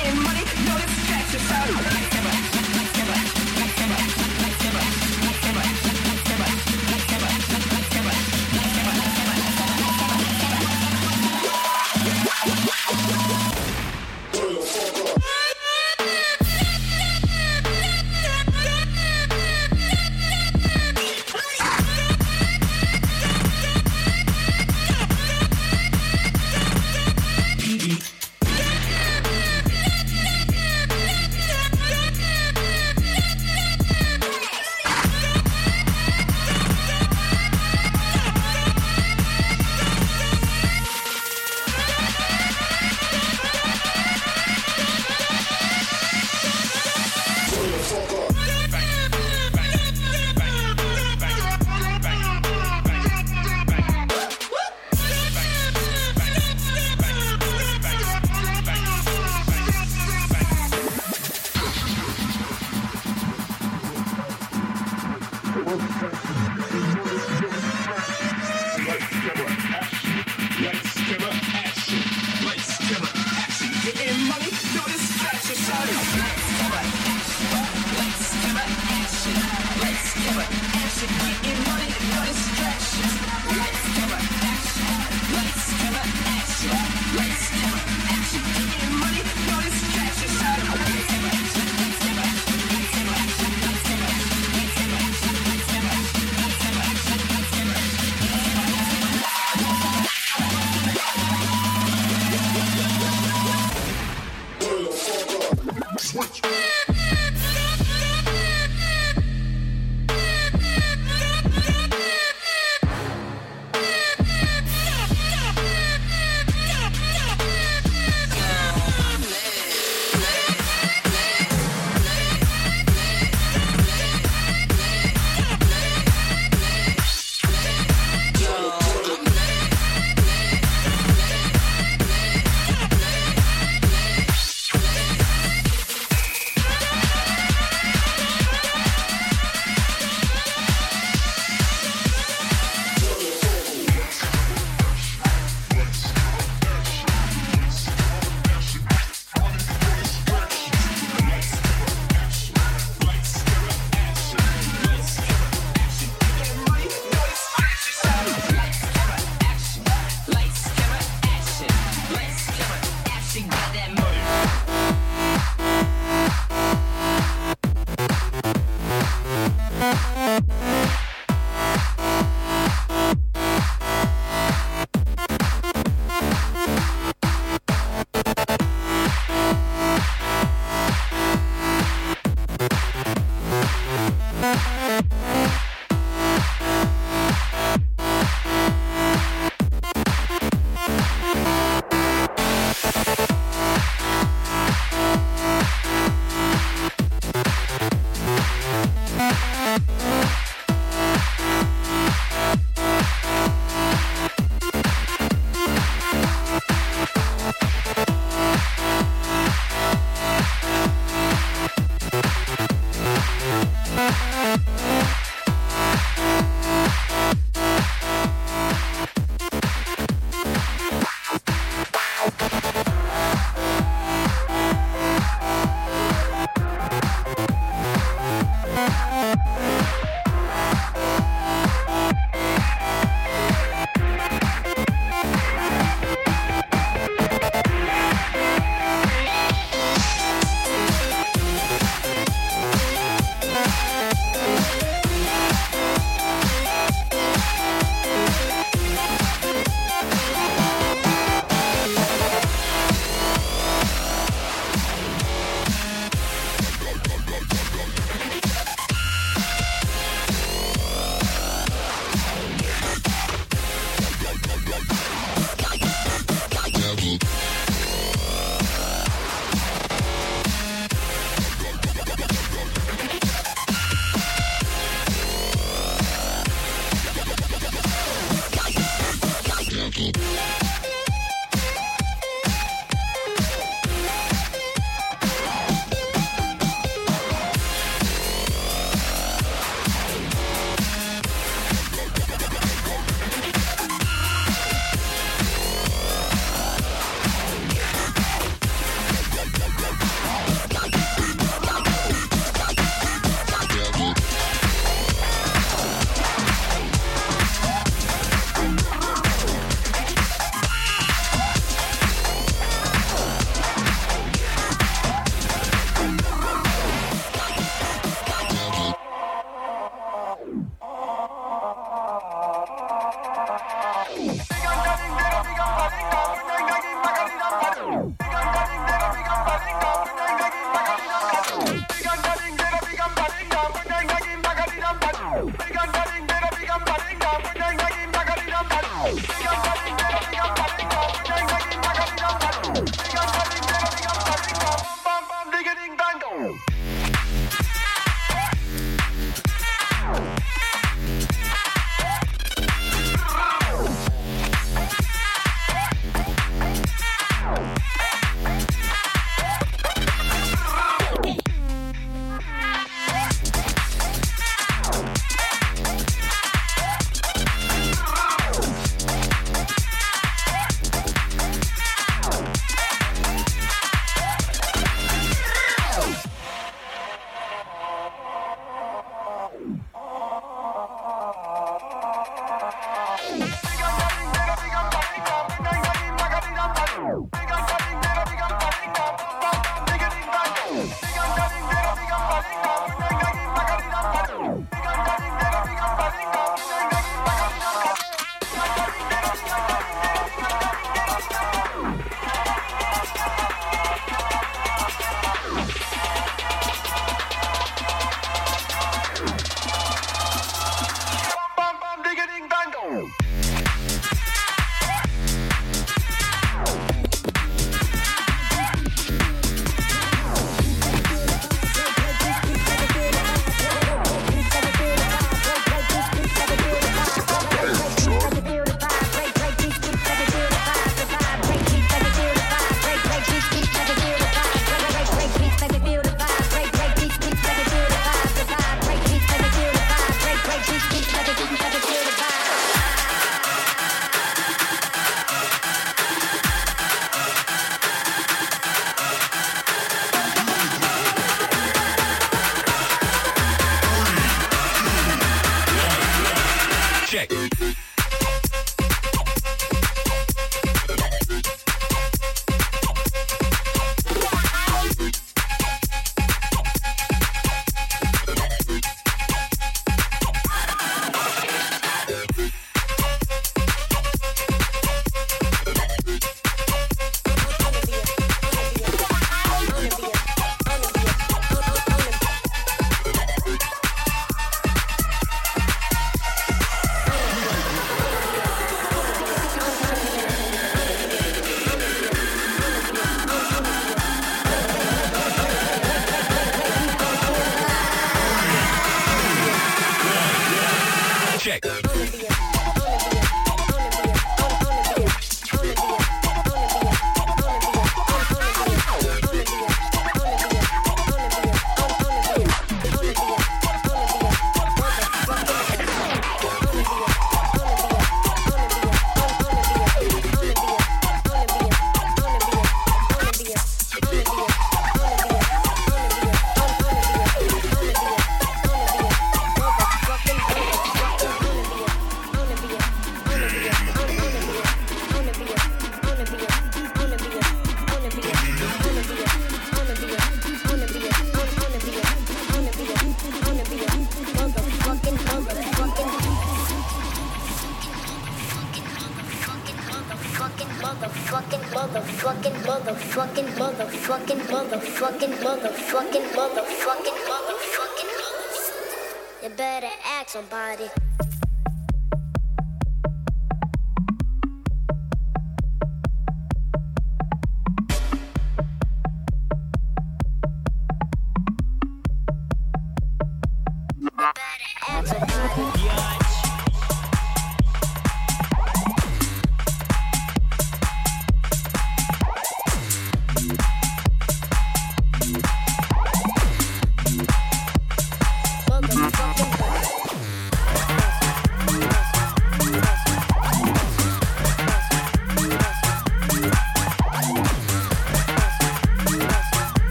in money, no distractions.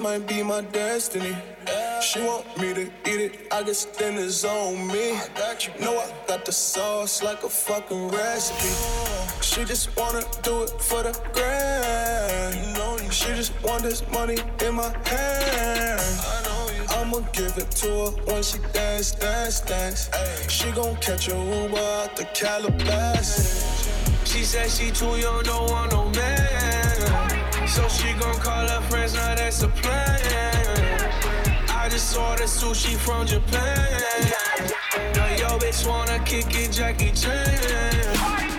might be my destiny. She want me to eat it, I guess then it's on me. I got you. Know I got the sauce like a fucking recipe. She just wanna do it for the grand. You know, She just want this money in my hand. I'ma give it to her when she dance, dance, dance. She gon' catch a Uber out the Calabasas. She said she too young, don't want no man. Gon' call her friends, now that's a plan. I just ordered sushi from Japan. Now yo bitch wanna kick it, Jackie Chan.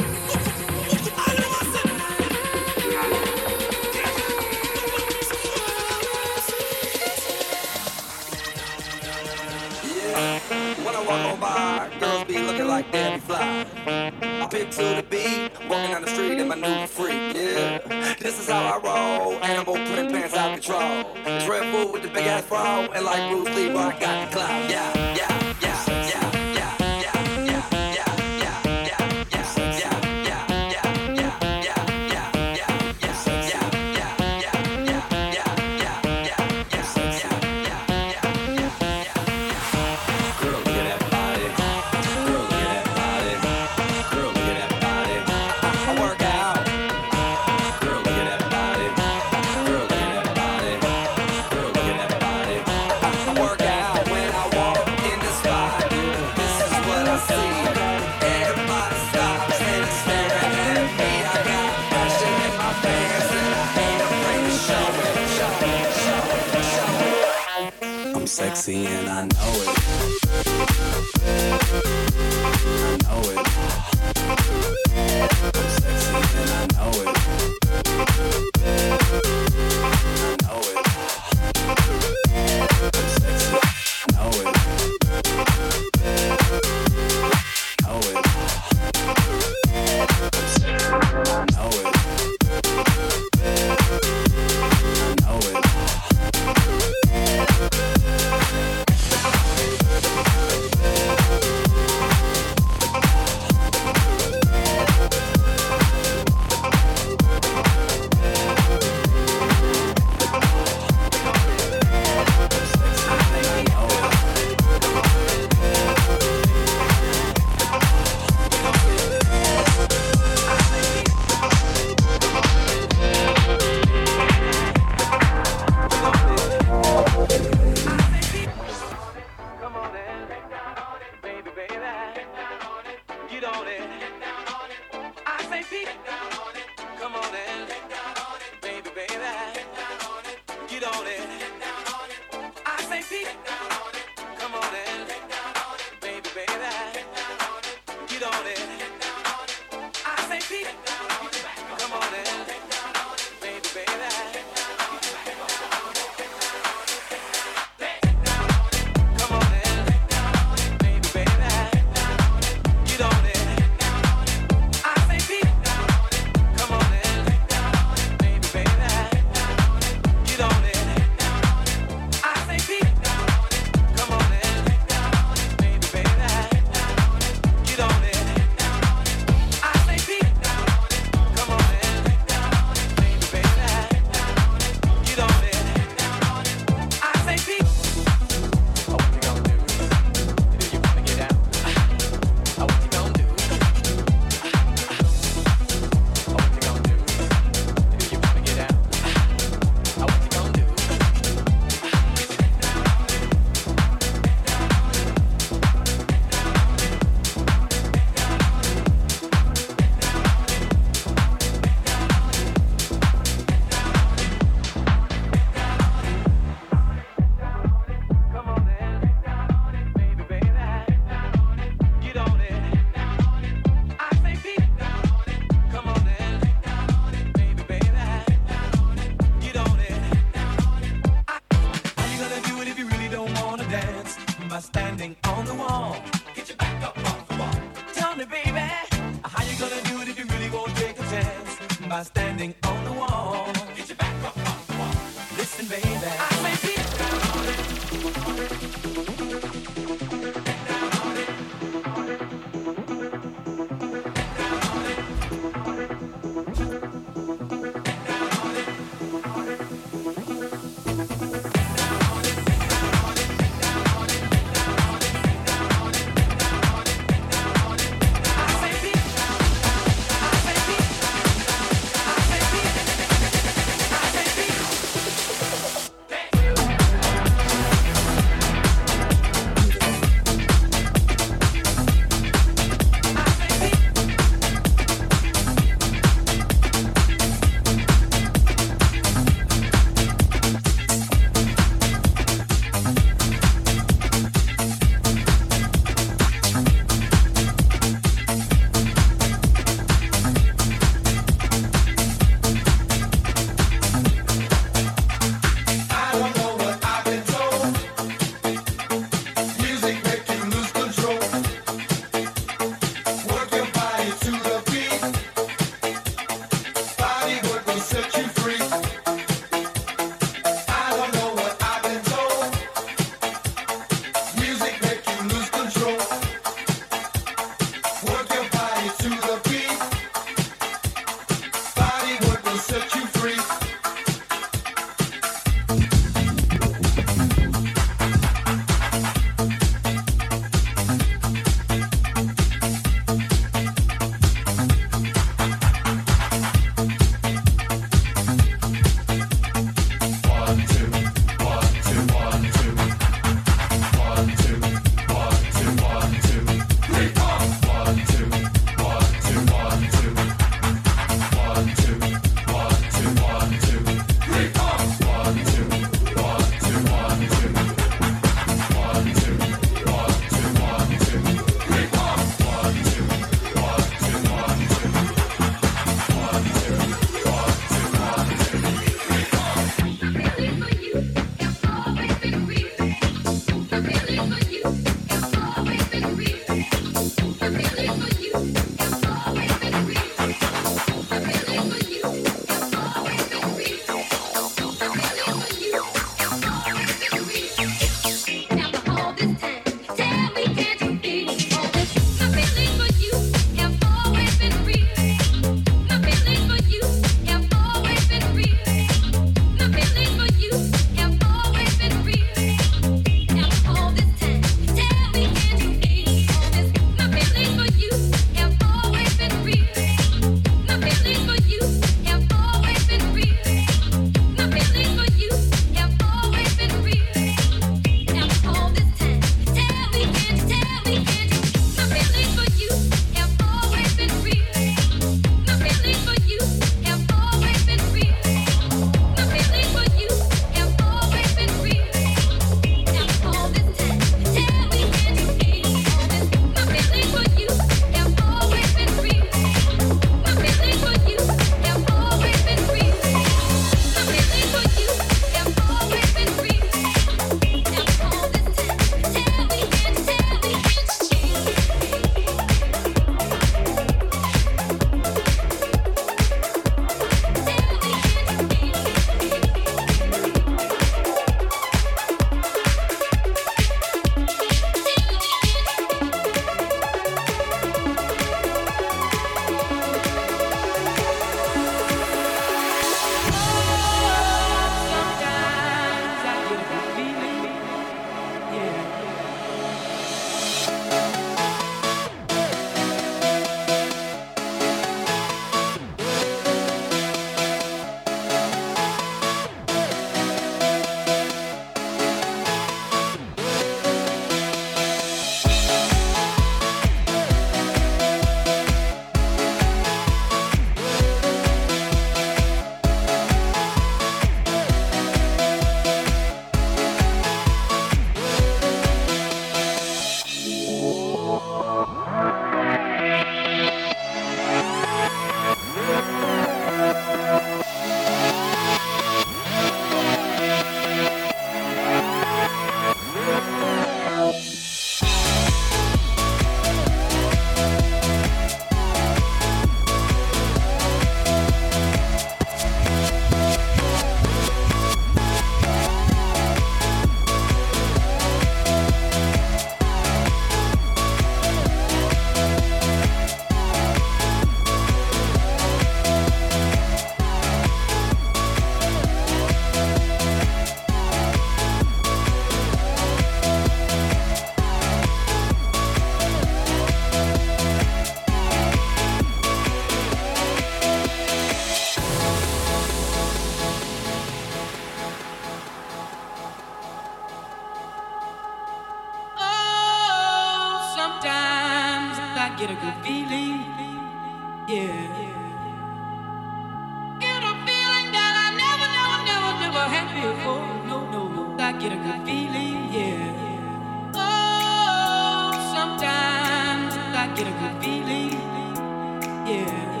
Yeah.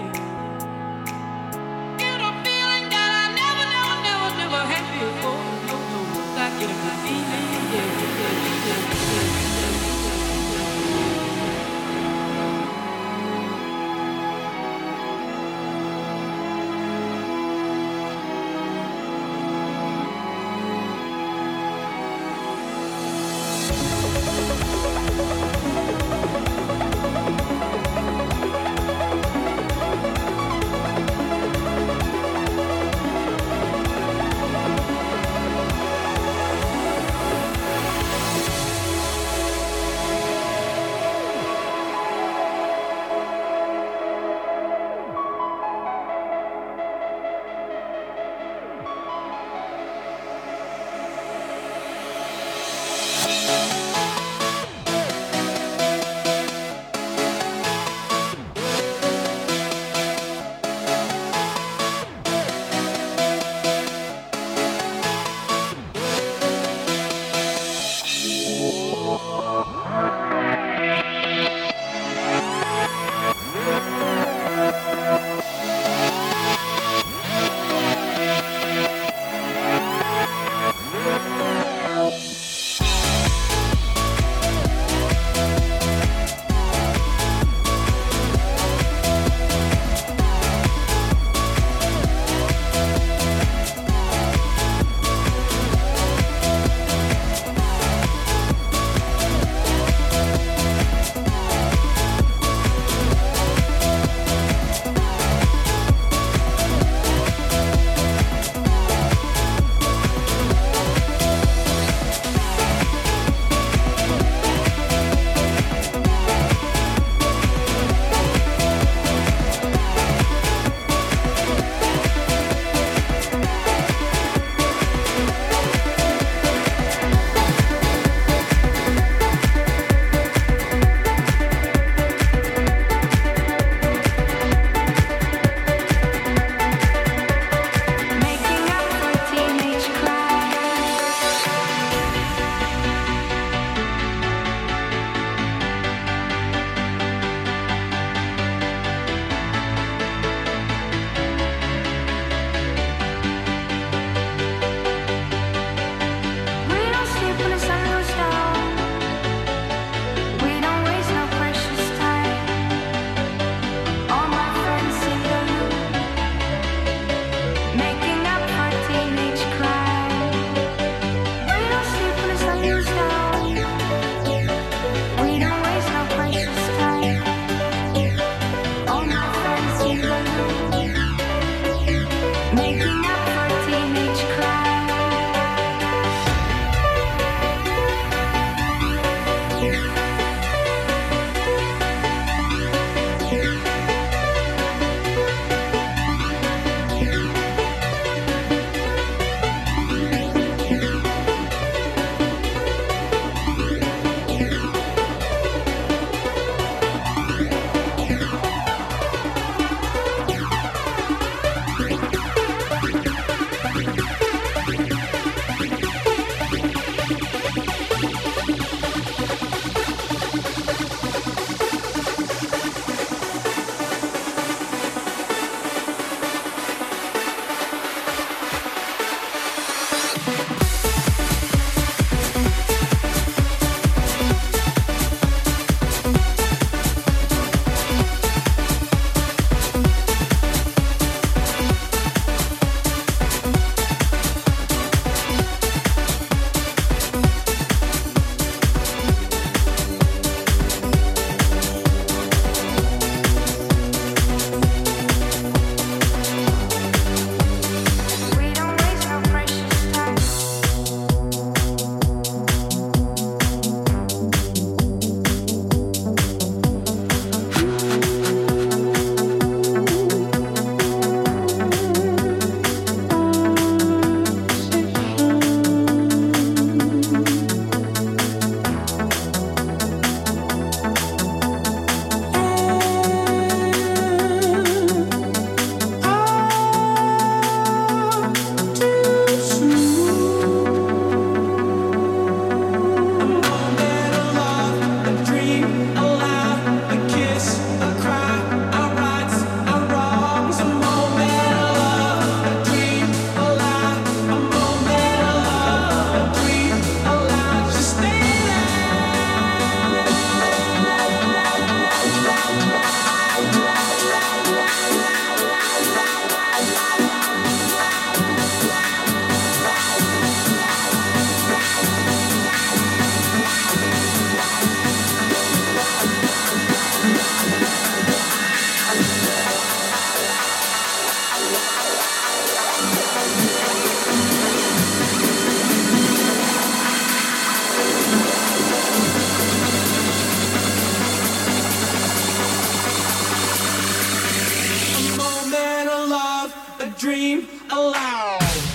dream aloud.